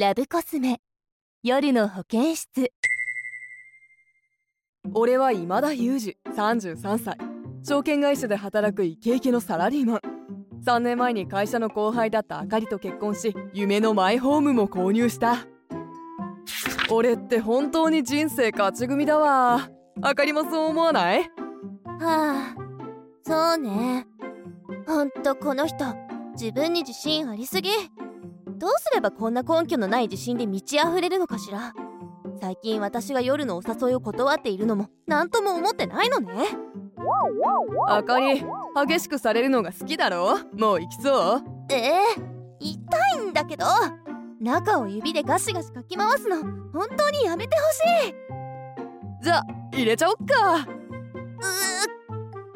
ラブコスメ。夜の保健室。俺は今田裕二33歳。証券会社で働くイケイケのサラリーマン。3年前に会社の後輩だったあかりと結婚し夢のマイホームも購入した。俺って本当に人生勝ち組だわ。あかりもそう思わない？はあそうね。ほんとこの人自分に自信ありすぎどうすればこんな根拠のない自信で満ち溢れるのかしら？最近私が夜のお誘いを断っているのも何とも思ってないのね。あかり激しくされるのが好きだろ？もう行きそう？ええ痛いんだけど。中を指でガシガシかき回すの本当にやめてほしい。じゃ入れちゃおっか。う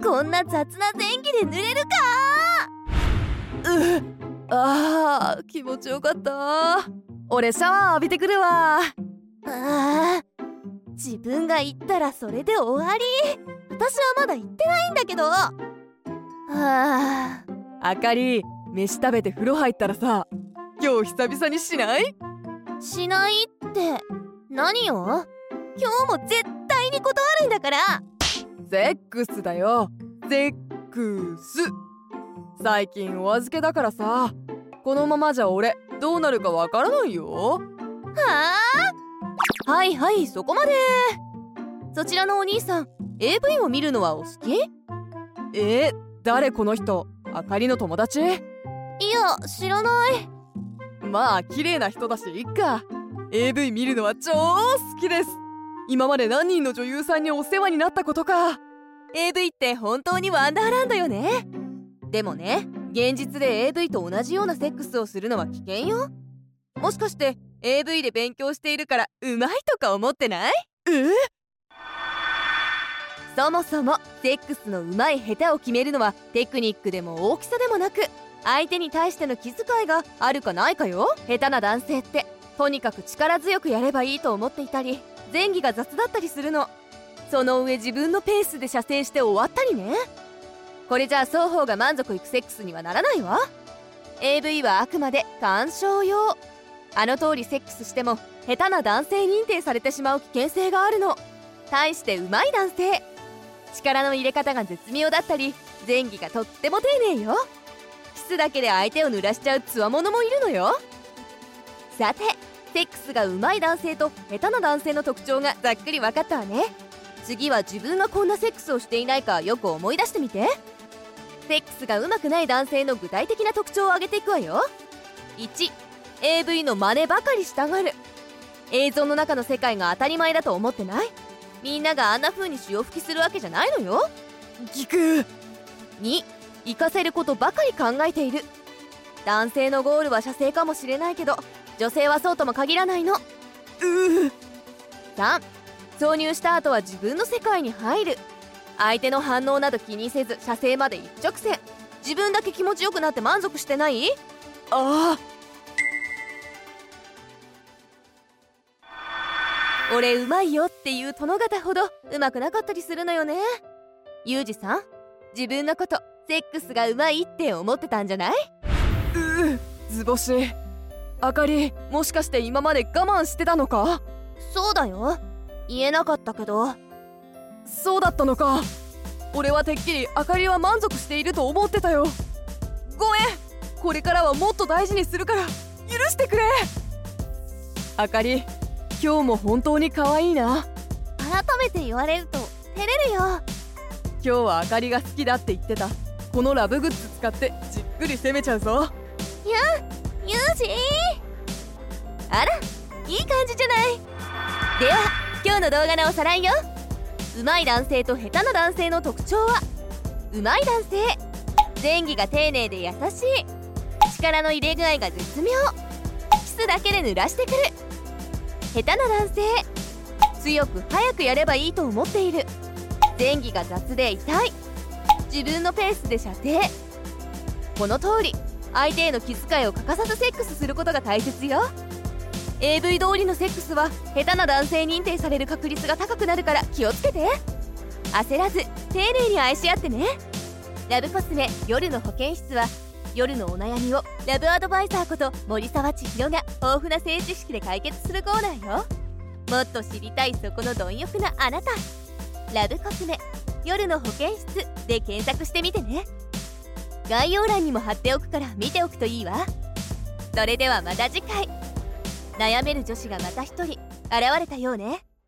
ーこんな雑な前儀で濡れるかうあー気持ちよかった。俺シャワー浴びてくるわ。あ自分が行ったらそれで終わり。私はまだ行ってないんだけど。はああかり飯食べて風呂入ったらさ今日久々にしない？しないって。何を？今日も絶対に断るんだから。セックスだよ。セックス最近お預けだからさ。このままじゃ俺どうなるかわからないよ。はあ？はいはいそこまで。そちらのお兄さん AV を見るのはお好き？え誰この人？あかりの友達？いや知らない。まあ綺麗な人だしいっか。AV 見るのは超好きです。今まで何人の女優さんにお世話になったことか。AV って本当にワンダーランドよねでもね現実で AV と同じようなセックスをするのは危険よ。もしかして AV で勉強しているからうまいとか思ってない？えそもそもセックスのうまい下手を決めるのはテクニックでも大きさでもなく相手に対しての気遣いがあるかないかよ。下手な男性ってとにかく力強くやればいいと思っていたり前儀が雑だったりするの。その上自分のペースで射精して終わったりね。これじゃあ双方が満足いくセックスにはならないわ。AV はあくまで鑑賞用。あの通りセックスしても下手な男性認定されてしまう危険性があるの。対してうまい男性。力の入れ方が絶妙だったり前儀がとっても丁寧よ。キスだけで相手を濡らしちゃうつわものもいるのよ。さてセックスがうまい男性と下手な男性の特徴がざっくり分かったわね。次は自分がこんなセックスをしていないかよく思い出してみて。セックスがうまくない男性の具体的な特徴を挙げていくわよ。1AV の真似ばかりしたがる。映像の中の世界が当たり前だと思ってない？みんながあんな風に潮吹きするわけじゃないのよ。聞く2活かせることばかり考えている。男性のゴールは射精かもしれないけど女性はそうとも限らないの。う3挿入した後は自分の世界に入る相手の反応など気にせず射精まで一直線。自分だけ気持ちよくなって満足してない？ああ。俺うまいよっていう殿方ほどうまくなかったりするのよね。ユージさん自分のことセックスがうまいって思ってたんじゃない？うう図星。あかりもしかして今まで我慢してたのか？そうだよ。言えなかったけどそうだったのか。俺はてっきりあかりは満足していると思ってたよ。ごめん。これからはもっと大事にするから。許してくれ。あかり今日も本当に可愛いな。改めて言われると照れるよ。今日はあかりが好きだって言ってた。このラブグッズ使ってじっくり攻めちゃうぞ。やユージあらいい感じじゃない。では今日の動画のおさらいようまい男性と下手な男性の特徴は？うまい男性。前儀が丁寧で優しい。力の入れ具合が絶妙。キスだけで濡らしてくる。下手な男性。強く早くやればいいと思っている。前儀が雑で痛い。自分のペースで射精この通り。相手への気遣いを欠かさずセックスすることが大切よ。AV 通りのセックスは下手な男性認定される確率が高くなるから気をつけて。焦らず丁寧に愛し合ってね。ラブコスメ夜の保健室は夜のお悩みをラブアドバイザーこと森沢千尋が豊富な性知識で解決するコーナーよ。もっと知りたいそこの貪欲なあなた。ラブコスメ夜の保健室で検索してみてね。概要欄にも貼っておくから見ておくといいわ。それではまた次回。悩める女子がまた一人現れたようね。